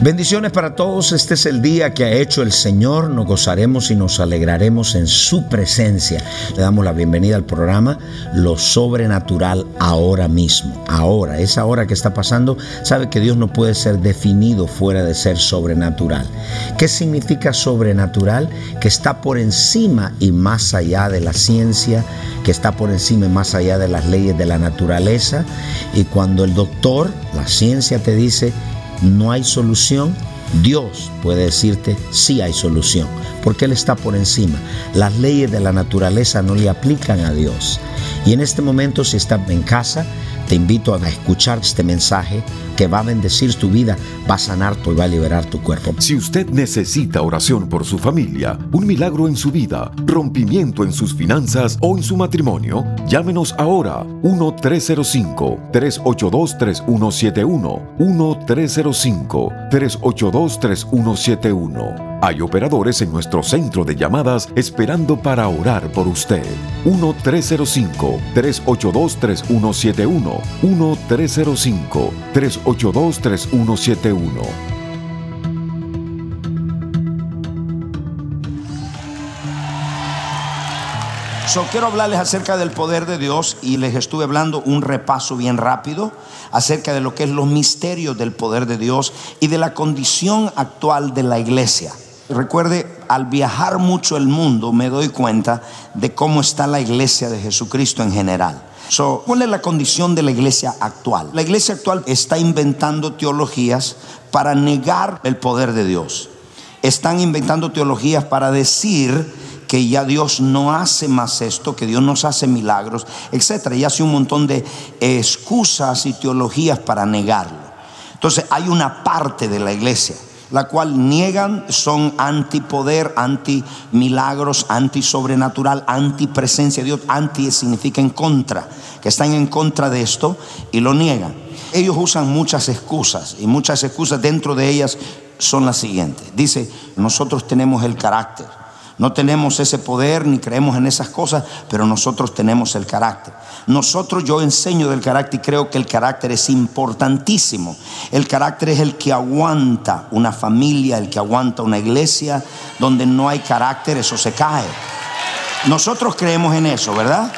Bendiciones para todos, este es el día que ha hecho el Señor, nos gozaremos y nos alegraremos en su presencia. Le damos la bienvenida al programa Lo Sobrenatural ahora mismo. Ahora, esa hora que está pasando, sabe que Dios no puede ser definido fuera de ser sobrenatural. ¿Qué significa sobrenatural? Que está por encima y más allá de la ciencia, que está por encima y más allá de las leyes de la naturaleza. Y cuando el doctor, la ciencia te dice, no hay solución, Dios puede decirte sí hay solución, porque Él está por encima. Las leyes de la naturaleza no le aplican a Dios. Y en este momento, si estás en casa, te invito a escuchar este mensaje que va a bendecir tu vida, va a sanar tu y va a liberar tu cuerpo. Si usted necesita oración por su familia, un milagro en su vida, rompimiento en sus finanzas o en su matrimonio, llámenos ahora 1-305-382-3171. 1-305-382-3171. Hay operadores en nuestro centro de llamadas esperando para orar por usted. 1-305-382-3171. 1-305-382-3171. So, quiero hablarles acerca del poder de Dios y les estuve hablando un repaso bien rápido acerca de lo que es los misterios del poder de Dios y de la condición actual de la iglesia. Recuerde, al viajar mucho el mundo me doy cuenta de cómo está la iglesia de Jesucristo en general. So, ¿Cuál es la condición de la iglesia actual? La iglesia actual está inventando teologías para negar el poder de Dios. Están inventando teologías para decir que ya Dios no hace más esto, que Dios nos hace milagros, etc. Y hace un montón de excusas y teologías para negarlo. Entonces hay una parte de la iglesia la cual niegan, son antipoder, anti milagros, anti sobrenatural, anti presencia de Dios, anti significa en contra, que están en contra de esto y lo niegan. Ellos usan muchas excusas y muchas excusas dentro de ellas son las siguientes. Dice, nosotros tenemos el carácter. No tenemos ese poder ni creemos en esas cosas, pero nosotros tenemos el carácter. Nosotros yo enseño del carácter y creo que el carácter es importantísimo. El carácter es el que aguanta una familia, el que aguanta una iglesia. Donde no hay carácter, eso se cae. Nosotros creemos en eso, ¿verdad?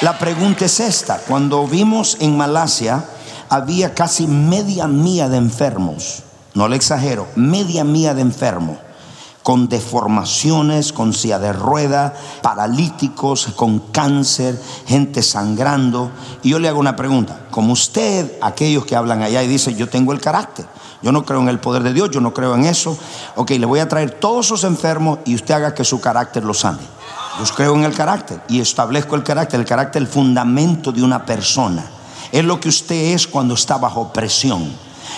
La pregunta es esta. Cuando vimos en Malasia, había casi media mía de enfermos. No le exagero, media mía de enfermos con deformaciones, con silla de rueda, paralíticos, con cáncer, gente sangrando. Y yo le hago una pregunta, como usted, aquellos que hablan allá y dicen, yo tengo el carácter, yo no creo en el poder de Dios, yo no creo en eso, ok, le voy a traer todos esos enfermos y usted haga que su carácter lo sane. Yo creo en el carácter y establezco el carácter, el carácter es el fundamento de una persona. Es lo que usted es cuando está bajo presión.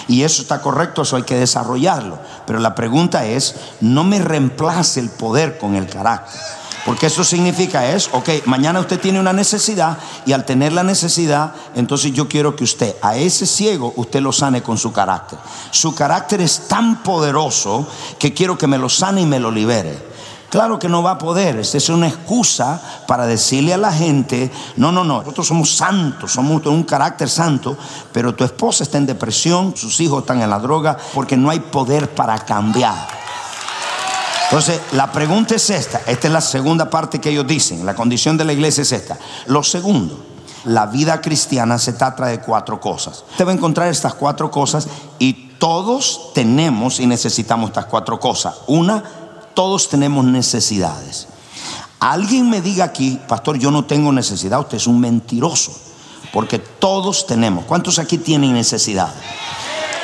Y eso está correcto, eso hay que desarrollarlo. Pero la pregunta es, no me reemplace el poder con el carácter. Porque eso significa es, ok, mañana usted tiene una necesidad y al tener la necesidad, entonces yo quiero que usted, a ese ciego, usted lo sane con su carácter. Su carácter es tan poderoso que quiero que me lo sane y me lo libere. Claro que no va a poder. Esta es una excusa para decirle a la gente, no, no, no, nosotros somos santos, somos un carácter santo, pero tu esposa está en depresión, sus hijos están en la droga, porque no hay poder para cambiar. Entonces, la pregunta es esta, esta es la segunda parte que ellos dicen, la condición de la iglesia es esta. Lo segundo, la vida cristiana se trata de cuatro cosas. Usted va a encontrar estas cuatro cosas y todos tenemos y necesitamos estas cuatro cosas. Una, todos tenemos necesidades. Alguien me diga aquí, pastor, yo no tengo necesidad, usted es un mentiroso, porque todos tenemos. ¿Cuántos aquí tienen necesidad?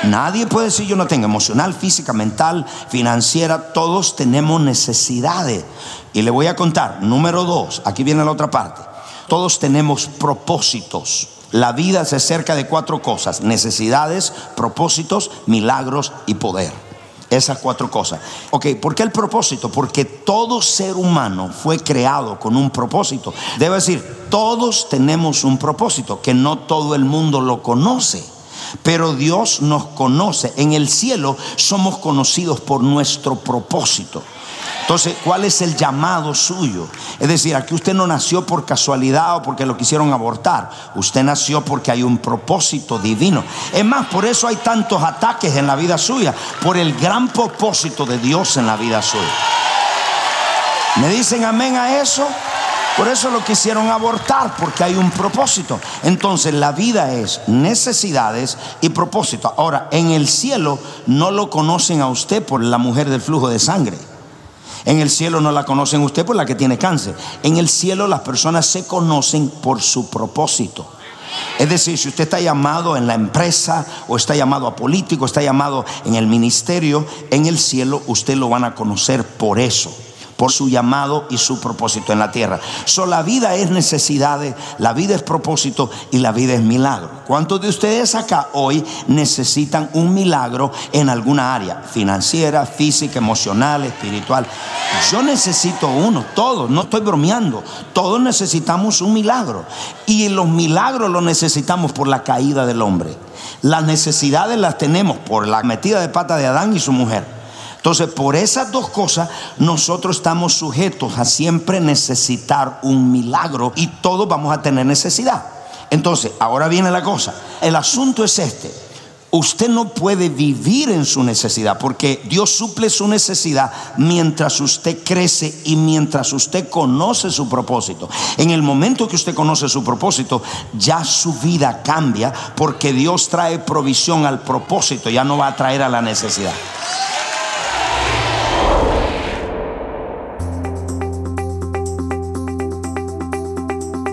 Nadie puede decir yo no tengo emocional, física, mental, financiera, todos tenemos necesidades. Y le voy a contar, número dos, aquí viene la otra parte, todos tenemos propósitos. La vida se acerca de cuatro cosas, necesidades, propósitos, milagros y poder. Esas cuatro cosas. Ok, ¿por qué el propósito? Porque todo ser humano fue creado con un propósito. Debe decir, todos tenemos un propósito, que no todo el mundo lo conoce. Pero Dios nos conoce. En el cielo somos conocidos por nuestro propósito. Entonces, ¿cuál es el llamado suyo? Es decir, aquí usted no nació por casualidad o porque lo quisieron abortar. Usted nació porque hay un propósito divino. Es más, por eso hay tantos ataques en la vida suya, por el gran propósito de Dios en la vida suya. ¿Me dicen amén a eso? Por eso lo quisieron abortar, porque hay un propósito. Entonces la vida es necesidades y propósito. Ahora, en el cielo no lo conocen a usted por la mujer del flujo de sangre. En el cielo no la conocen usted por la que tiene cáncer. En el cielo las personas se conocen por su propósito. Es decir, si usted está llamado en la empresa o está llamado a político, está llamado en el ministerio, en el cielo usted lo van a conocer por eso por su llamado y su propósito en la tierra. So, la vida es necesidades, la vida es propósito y la vida es milagro. ¿Cuántos de ustedes acá hoy necesitan un milagro en alguna área? Financiera, física, emocional, espiritual. Yo necesito uno, todos, no estoy bromeando. Todos necesitamos un milagro. Y los milagros los necesitamos por la caída del hombre. Las necesidades las tenemos por la metida de pata de Adán y su mujer. Entonces, por esas dos cosas, nosotros estamos sujetos a siempre necesitar un milagro y todos vamos a tener necesidad. Entonces, ahora viene la cosa. El asunto es este. Usted no puede vivir en su necesidad porque Dios suple su necesidad mientras usted crece y mientras usted conoce su propósito. En el momento que usted conoce su propósito, ya su vida cambia porque Dios trae provisión al propósito, ya no va a traer a la necesidad.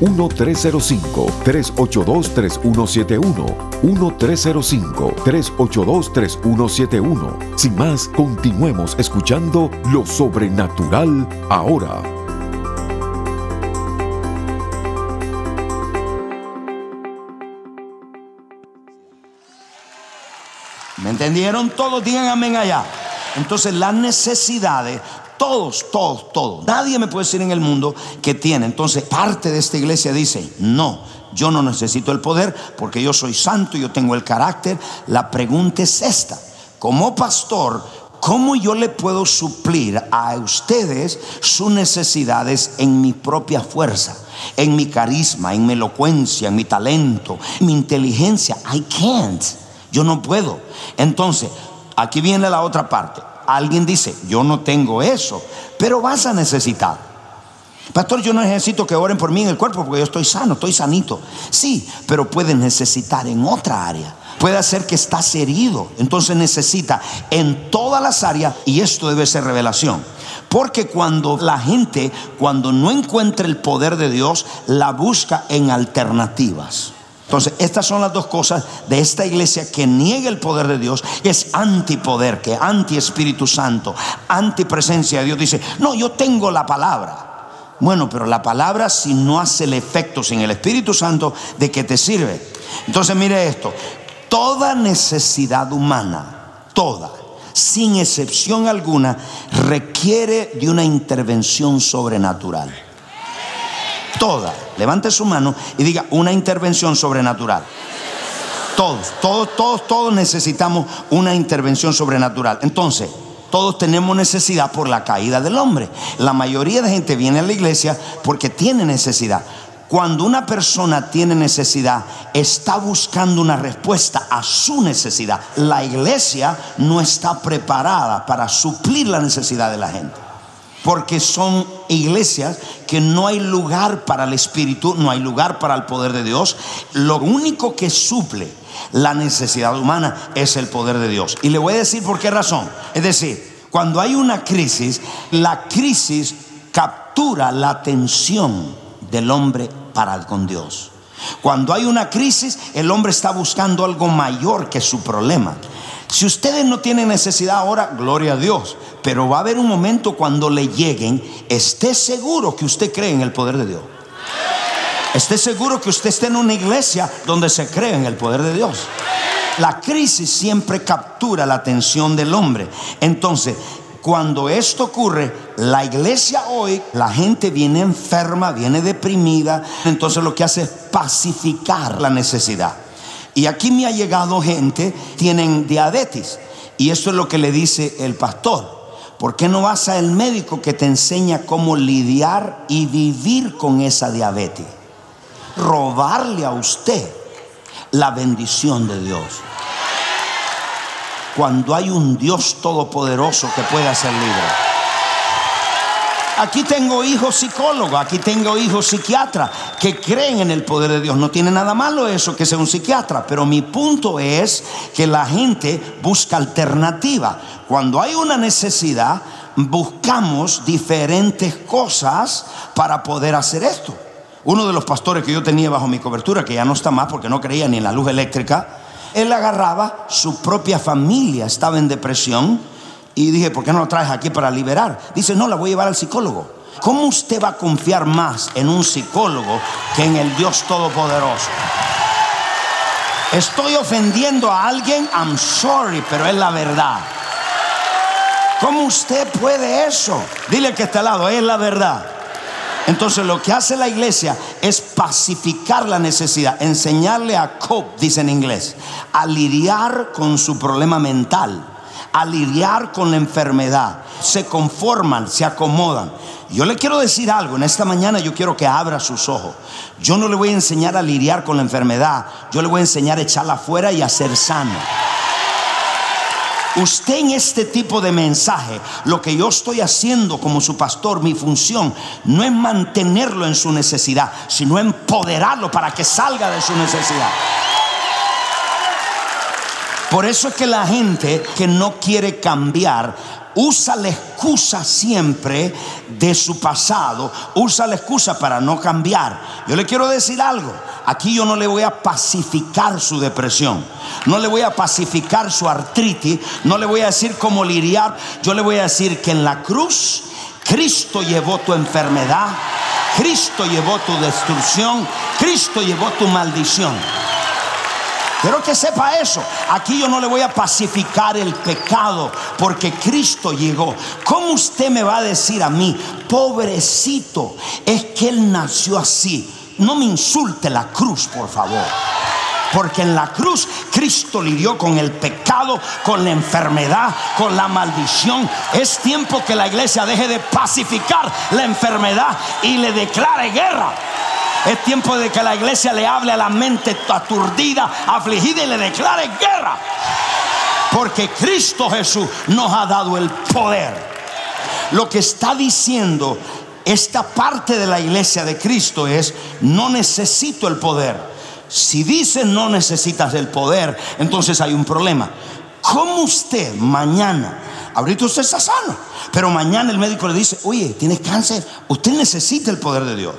1-305-382-3171. 1-305-382-3171. Sin más, continuemos escuchando lo sobrenatural ahora. ¿Me entendieron? Todos digan amén allá. Entonces las necesidades todos, todos, todos. Nadie me puede decir en el mundo que tiene. Entonces, parte de esta iglesia dice, no, yo no necesito el poder porque yo soy santo, yo tengo el carácter. La pregunta es esta. Como pastor, ¿cómo yo le puedo suplir a ustedes sus necesidades en mi propia fuerza? En mi carisma, en mi elocuencia, en mi talento, en mi inteligencia. I can't. Yo no puedo. Entonces, aquí viene la otra parte. Alguien dice, yo no tengo eso, pero vas a necesitar. Pastor, yo no necesito que oren por mí en el cuerpo porque yo estoy sano, estoy sanito. Sí, pero puedes necesitar en otra área. Puede ser que estás herido, entonces necesita en todas las áreas y esto debe ser revelación. Porque cuando la gente, cuando no encuentra el poder de Dios, la busca en alternativas. Entonces, estas son las dos cosas de esta iglesia que niega el poder de Dios, es antipoder, que anti Espíritu Santo, anti presencia de Dios. Dice, no, yo tengo la palabra. Bueno, pero la palabra si no hace el efecto sin el Espíritu Santo, ¿de qué te sirve? Entonces mire esto, toda necesidad humana, toda, sin excepción alguna, requiere de una intervención sobrenatural toda, levante su mano y diga una intervención sobrenatural. Todos, todos, todos, todos necesitamos una intervención sobrenatural. Entonces, todos tenemos necesidad por la caída del hombre. La mayoría de gente viene a la iglesia porque tiene necesidad. Cuando una persona tiene necesidad, está buscando una respuesta a su necesidad. La iglesia no está preparada para suplir la necesidad de la gente porque son iglesias que no hay lugar para el Espíritu, no hay lugar para el poder de Dios. Lo único que suple la necesidad humana es el poder de Dios. Y le voy a decir por qué razón. Es decir, Cuando hay una crisis, la crisis captura la atención del hombre para con Dios. Cuando hay una crisis, el hombre está buscando algo mayor que su problema. Si ustedes no tienen necesidad ahora, gloria a Dios. Pero va a haber un momento cuando le lleguen, esté seguro que usted cree en el poder de Dios. Esté seguro que usted esté en una iglesia donde se cree en el poder de Dios. La crisis siempre captura la atención del hombre. Entonces, cuando esto ocurre, la iglesia hoy, la gente viene enferma, viene deprimida, entonces lo que hace es pacificar la necesidad. Y aquí me ha llegado gente, tienen diabetes, y esto es lo que le dice el pastor. ¿Por qué no vas al médico que te enseña cómo lidiar y vivir con esa diabetes? Robarle a usted la bendición de Dios cuando hay un Dios todopoderoso que puede hacer libre. Aquí tengo hijos psicólogos, aquí tengo hijos psiquiatras que creen en el poder de Dios. No tiene nada malo eso que sea un psiquiatra, pero mi punto es que la gente busca alternativa. Cuando hay una necesidad, buscamos diferentes cosas para poder hacer esto. Uno de los pastores que yo tenía bajo mi cobertura, que ya no está más porque no creía ni en la luz eléctrica, él agarraba, su propia familia estaba en depresión y dije, ¿por qué no lo traes aquí para liberar? Dice, no, la voy a llevar al psicólogo. ¿Cómo usted va a confiar más en un psicólogo que en el Dios Todopoderoso? Estoy ofendiendo a alguien, I'm sorry, pero es la verdad. ¿Cómo usted puede eso? Dile que está al lado, es la verdad. Entonces lo que hace la iglesia es pacificar la necesidad, enseñarle a cope, dice en inglés, a lidiar con su problema mental, a lidiar con la enfermedad. Se conforman, se acomodan. Yo le quiero decir algo, en esta mañana yo quiero que abra sus ojos. Yo no le voy a enseñar a lidiar con la enfermedad, yo le voy a enseñar a echarla afuera y a ser sano. Usted en este tipo de mensaje, lo que yo estoy haciendo como su pastor, mi función, no es mantenerlo en su necesidad, sino empoderarlo para que salga de su necesidad. Por eso es que la gente que no quiere cambiar usa la excusa siempre de su pasado, usa la excusa para no cambiar. Yo le quiero decir algo, aquí yo no le voy a pacificar su depresión, no le voy a pacificar su artritis, no le voy a decir cómo lidiar, yo le voy a decir que en la cruz Cristo llevó tu enfermedad, Cristo llevó tu destrucción, Cristo llevó tu maldición. Quiero que sepa eso. Aquí yo no le voy a pacificar el pecado porque Cristo llegó. ¿Cómo usted me va a decir a mí, pobrecito, es que Él nació así? No me insulte la cruz, por favor. Porque en la cruz Cristo lidió con el pecado, con la enfermedad, con la maldición. Es tiempo que la iglesia deje de pacificar la enfermedad y le declare guerra. Es tiempo de que la iglesia le hable a la mente aturdida, afligida y le declare guerra. Porque Cristo Jesús nos ha dado el poder. Lo que está diciendo esta parte de la iglesia de Cristo es, no necesito el poder. Si dice no necesitas el poder, entonces hay un problema. ¿Cómo usted mañana, ahorita usted está sano, pero mañana el médico le dice, oye, tienes cáncer, usted necesita el poder de Dios?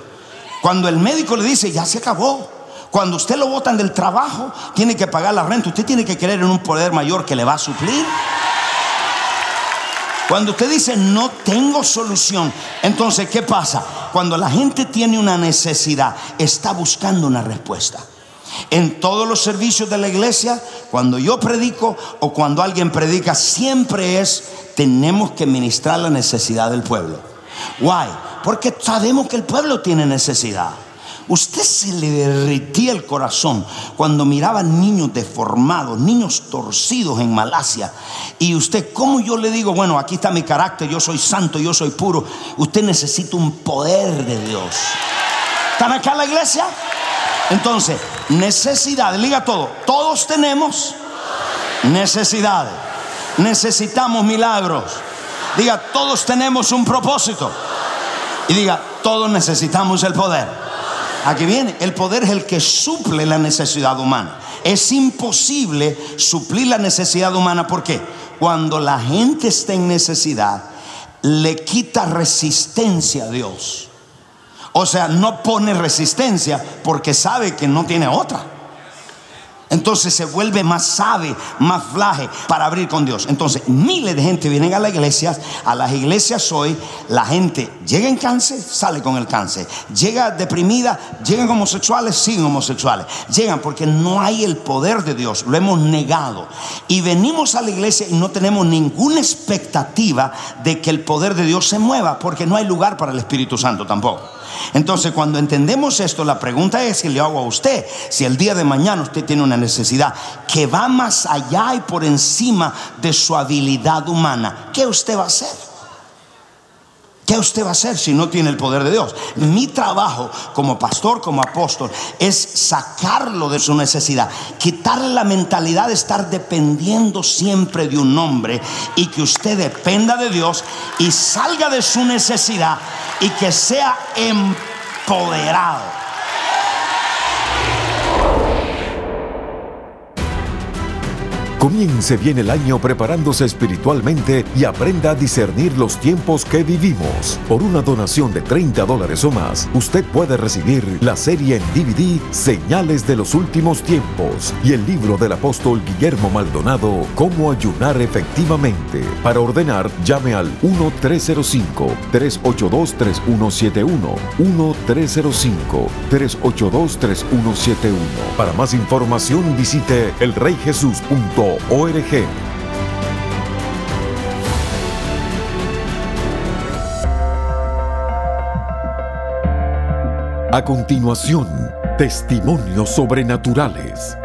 Cuando el médico le dice, ya se acabó. Cuando usted lo botan del trabajo, tiene que pagar la renta. Usted tiene que creer en un poder mayor que le va a suplir. Cuando usted dice no tengo solución, entonces ¿qué pasa? Cuando la gente tiene una necesidad, está buscando una respuesta. En todos los servicios de la iglesia, cuando yo predico o cuando alguien predica, siempre es tenemos que ministrar la necesidad del pueblo. Why? Porque sabemos que el pueblo tiene necesidad. Usted se le derritía el corazón cuando miraba niños deformados, niños torcidos en Malasia. Y usted, ¿cómo yo le digo? Bueno, aquí está mi carácter, yo soy santo, yo soy puro. Usted necesita un poder de Dios. ¿Están acá en la iglesia? Entonces, necesidades, diga todo. Todos tenemos necesidades. Necesitamos milagros. Diga, todos tenemos un propósito. Y diga, todos necesitamos el poder. Aquí viene, el poder es el que suple la necesidad humana. Es imposible suplir la necesidad humana. ¿Por qué? cuando la gente está en necesidad, le quita resistencia a Dios. O sea, no pone resistencia porque sabe que no tiene otra. Entonces se vuelve más sabe, más flaje para abrir con Dios. Entonces miles de gente vienen a las iglesias. A las iglesias hoy la gente llega en cáncer, sale con el cáncer. Llega deprimida, llegan homosexuales, siguen homosexuales. Llegan porque no hay el poder de Dios. Lo hemos negado. Y venimos a la iglesia y no tenemos ninguna expectativa de que el poder de Dios se mueva porque no hay lugar para el Espíritu Santo tampoco. Entonces, cuando entendemos esto, la pregunta es que le hago a usted, si el día de mañana usted tiene una necesidad que va más allá y por encima de su habilidad humana, ¿qué usted va a hacer? ¿Qué usted va a hacer si no tiene el poder de Dios? Mi trabajo como pastor, como apóstol, es sacarlo de su necesidad, quitarle la mentalidad de estar dependiendo siempre de un hombre y que usted dependa de Dios y salga de su necesidad y que sea empoderado. Comience bien el año preparándose espiritualmente y aprenda a discernir los tiempos que vivimos. Por una donación de 30 dólares o más, usted puede recibir la serie en DVD Señales de los Últimos Tiempos y el libro del apóstol Guillermo Maldonado, Cómo ayunar efectivamente. Para ordenar, llame al 1-305-382-3171. 1-305-382-3171. Para más información visite elreyjesus.com A continuación, testimonios sobrenaturales.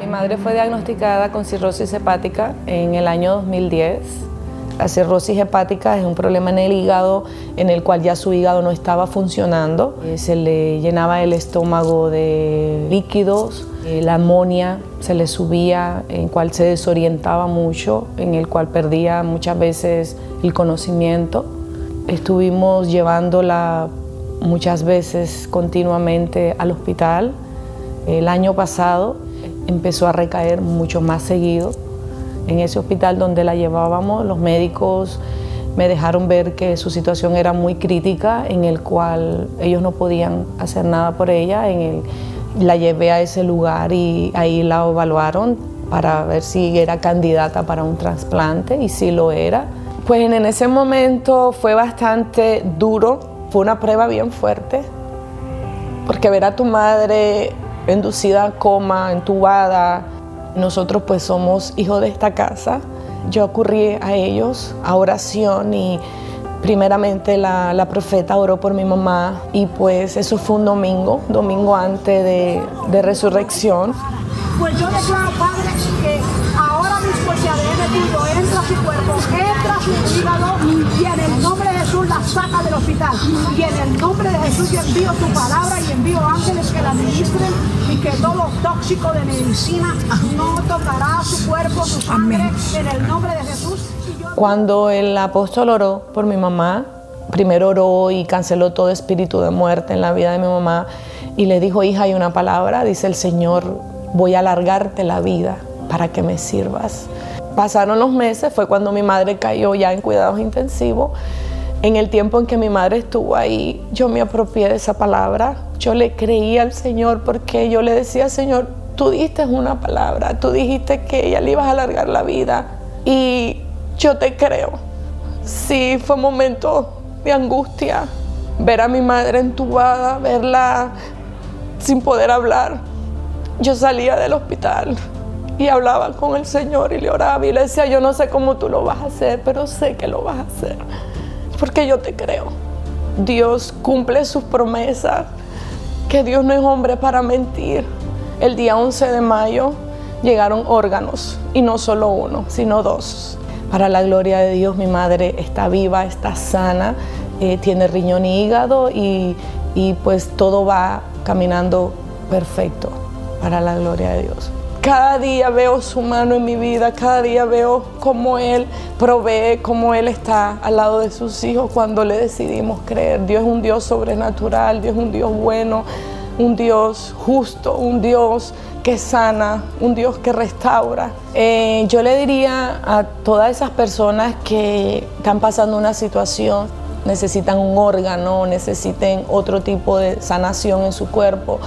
Mi madre fue diagnosticada con cirrosis hepática en el año 2010 la cirrosis hepática es un problema en el hígado en el cual ya su hígado no estaba funcionando. Eh, se le llenaba el estómago de líquidos, eh, la amonia se le subía, en cual se desorientaba mucho, en el cual perdía muchas veces el conocimiento. Estuvimos llevándola muchas veces continuamente al hospital. El año pasado empezó a recaer mucho más seguido en ese hospital donde la llevábamos, los médicos me dejaron ver que su situación era muy crítica, en el cual ellos no podían hacer nada por ella. En el, la llevé a ese lugar y ahí la evaluaron para ver si era candidata para un trasplante y si lo era. Pues en ese momento fue bastante duro, fue una prueba bien fuerte, porque ver a tu madre inducida a coma, entubada, nosotros pues somos hijos de esta casa. Yo ocurrí a ellos a oración y primeramente la, profeta oró por mi mamá y pues eso fue un domingo, domingo antes de, de resurrección. Pues yo declaro, Padre, que ahora mismo se ha metido, entra su cuerpo, entra su hígado y en el nombre de Jesús la saca del hospital. Y en el nombre de Jesús yo envío tu palabra y envío ángeles que la ministren tóxico de medicina no tocará su cuerpo, su sangre, en el nombre de Jesús. Cuando el apóstol oró por mi mamá, primero oró y canceló todo espíritu de muerte en la vida de mi mamá y le dijo, hija, hay una palabra, dice el Señor, voy a alargarte la vida para que me sirvas. Pasaron los meses, fue cuando mi madre cayó ya en cuidados intensivos. En el tiempo en que mi madre estuvo ahí, yo me apropié de esa palabra. Yo le creí al Señor porque yo le decía, Señor, tú diste una palabra, tú dijiste que ella le ibas a alargar la vida y yo te creo. Sí, fue un momento de angustia, ver a mi madre entubada, verla sin poder hablar. Yo salía del hospital y hablaba con el Señor y le oraba y le decía, yo no sé cómo tú lo vas a hacer, pero sé que lo vas a hacer, porque yo te creo. Dios cumple sus promesas, que Dios no es hombre para mentir. El día 11 de mayo llegaron órganos, y no solo uno, sino dos. Para la gloria de Dios, mi madre está viva, está sana, eh, tiene riñón y hígado y, y pues todo va caminando perfecto para la gloria de Dios. Cada día veo su mano en mi vida, cada día veo cómo Él provee, cómo Él está al lado de sus hijos cuando le decidimos creer. Dios es un Dios sobrenatural, Dios es un Dios bueno, un Dios justo, un Dios que sana, un Dios que restaura. Eh, yo le diría a todas esas personas que están pasando una situación, necesitan un órgano, necesiten otro tipo de sanación en su cuerpo,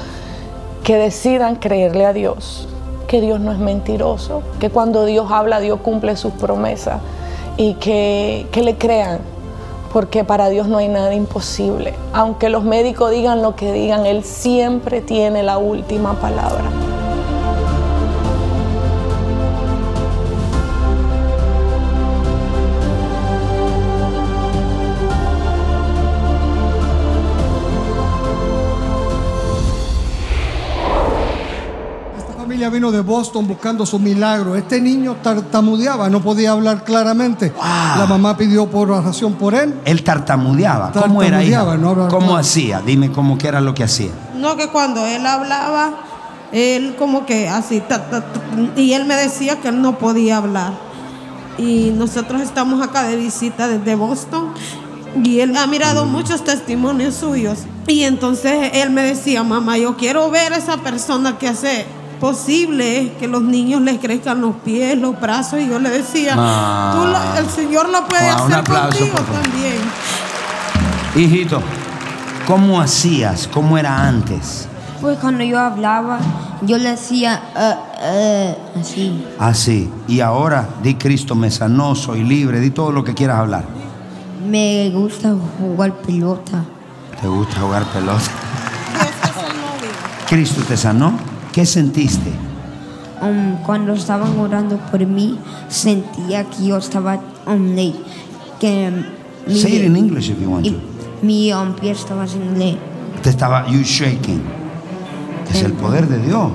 que decidan creerle a Dios que Dios no es mentiroso, que cuando Dios habla, Dios cumple sus promesas y que, que le crean, porque para Dios no hay nada imposible. Aunque los médicos digan lo que digan, Él siempre tiene la última palabra. Vino de Boston buscando su milagro. Este niño tartamudeaba, no podía hablar claramente. La mamá pidió por oración por él. Él tartamudeaba. ¿Cómo era? ¿Cómo hacía? Dime cómo que era lo que hacía. No, que cuando él hablaba, él como que así, y él me decía que él no podía hablar. Y nosotros estamos acá de visita desde Boston y él ha mirado mm. muchos testimonios suyos. Y entonces él me decía, mamá, yo quiero ver a esa persona que hace posible que los niños les crezcan los pies, los brazos. Y yo le decía, ah. el Señor lo puede hacer contigo también. Hijito, ¿cómo hacías? ¿Cómo era antes? Pues cuando yo hablaba, yo le decía uh, uh, así. Así. Y ahora, di Cristo me sanó, soy libre, di todo lo que quieras hablar. Me gusta jugar pelota. ¿Te gusta jugar pelota? Cristo te sanó. ¿Qué sentiste? Um, cuando estaban orando por mí, sentía que yo estaba um, que mi, Say it in English if you want to. Mi um, pie estaba haciéndole. Te estaba you shaking. Es el poder de Dios.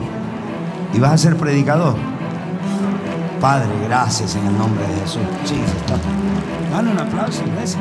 Y vas a ser predicador. Padre, gracias en el nombre de Jesús. Sí, está. Dale un aplauso, gracias.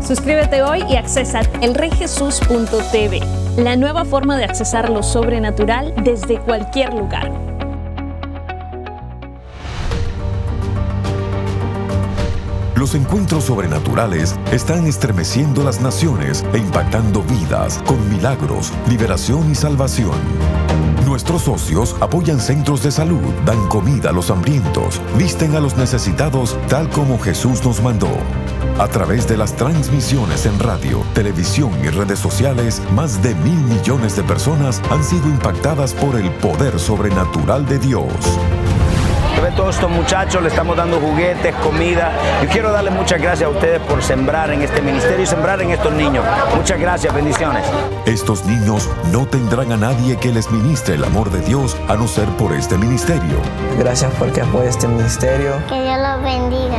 Suscríbete hoy y accesa elreyjesus.tv, la nueva forma de accesar lo sobrenatural desde cualquier lugar. Los encuentros sobrenaturales están estremeciendo las naciones e impactando vidas con milagros, liberación y salvación. Nuestros socios apoyan centros de salud, dan comida a los hambrientos, visten a los necesitados tal como Jesús nos mandó. A través de las transmisiones en radio, televisión y redes sociales, más de mil millones de personas han sido impactadas por el poder sobrenatural de Dios. Ve todos estos muchachos, le estamos dando juguetes, comida. Yo quiero darle muchas gracias a ustedes por sembrar en este ministerio y sembrar en estos niños. Muchas gracias, bendiciones. Estos niños no tendrán a nadie que les ministre el amor de Dios a no ser por este ministerio. Gracias porque apoya este ministerio. Que Dios los bendiga.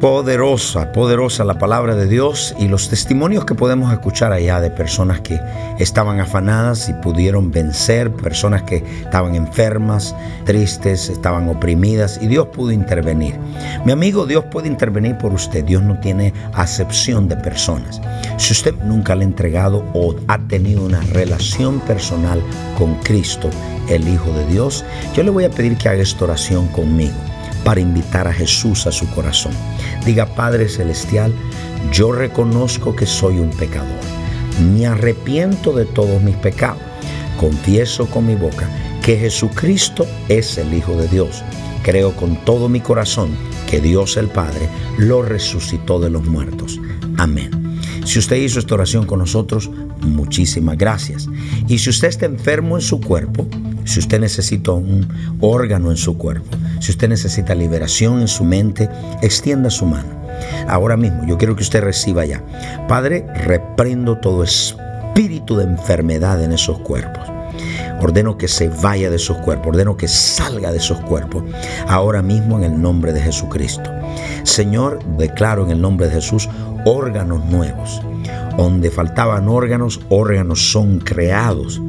Poderosa, poderosa la palabra de Dios y los testimonios que podemos escuchar allá de personas que estaban afanadas y pudieron vencer, personas que estaban enfermas, tristes, estaban oprimidas y Dios pudo intervenir. Mi amigo, Dios puede intervenir por usted. Dios no tiene acepción de personas. Si usted nunca le ha entregado o ha tenido una relación personal con Cristo, el Hijo de Dios, yo le voy a pedir que haga esta oración conmigo para invitar a Jesús a su corazón. Diga, Padre Celestial, yo reconozco que soy un pecador. Me arrepiento de todos mis pecados. Confieso con mi boca que Jesucristo es el Hijo de Dios. Creo con todo mi corazón que Dios el Padre lo resucitó de los muertos. Amén. Si usted hizo esta oración con nosotros, muchísimas gracias. Y si usted está enfermo en su cuerpo, si usted necesita un órgano en su cuerpo, si usted necesita liberación en su mente, extienda su mano. Ahora mismo yo quiero que usted reciba ya. Padre, reprendo todo espíritu de enfermedad en esos cuerpos. Ordeno que se vaya de esos cuerpos, ordeno que salga de esos cuerpos, ahora mismo en el nombre de Jesucristo. Señor, declaro en el nombre de Jesús órganos nuevos. Donde faltaban órganos, órganos son creados.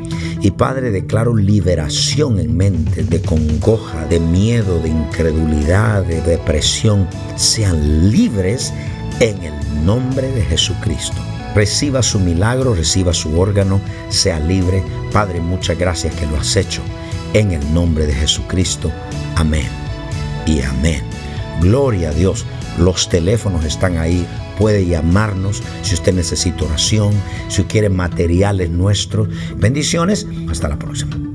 Y Padre, declaro liberación en mente de congoja, de miedo, de incredulidad, de depresión. Sean libres en el nombre de Jesucristo. Reciba su milagro, reciba su órgano, sea libre. Padre, muchas gracias que lo has hecho. En el nombre de Jesucristo. Amén. Y amén. Gloria a Dios. Los teléfonos están ahí. Puede llamarnos si usted necesita oración, si quiere materiales nuestros. Bendiciones. Hasta la próxima.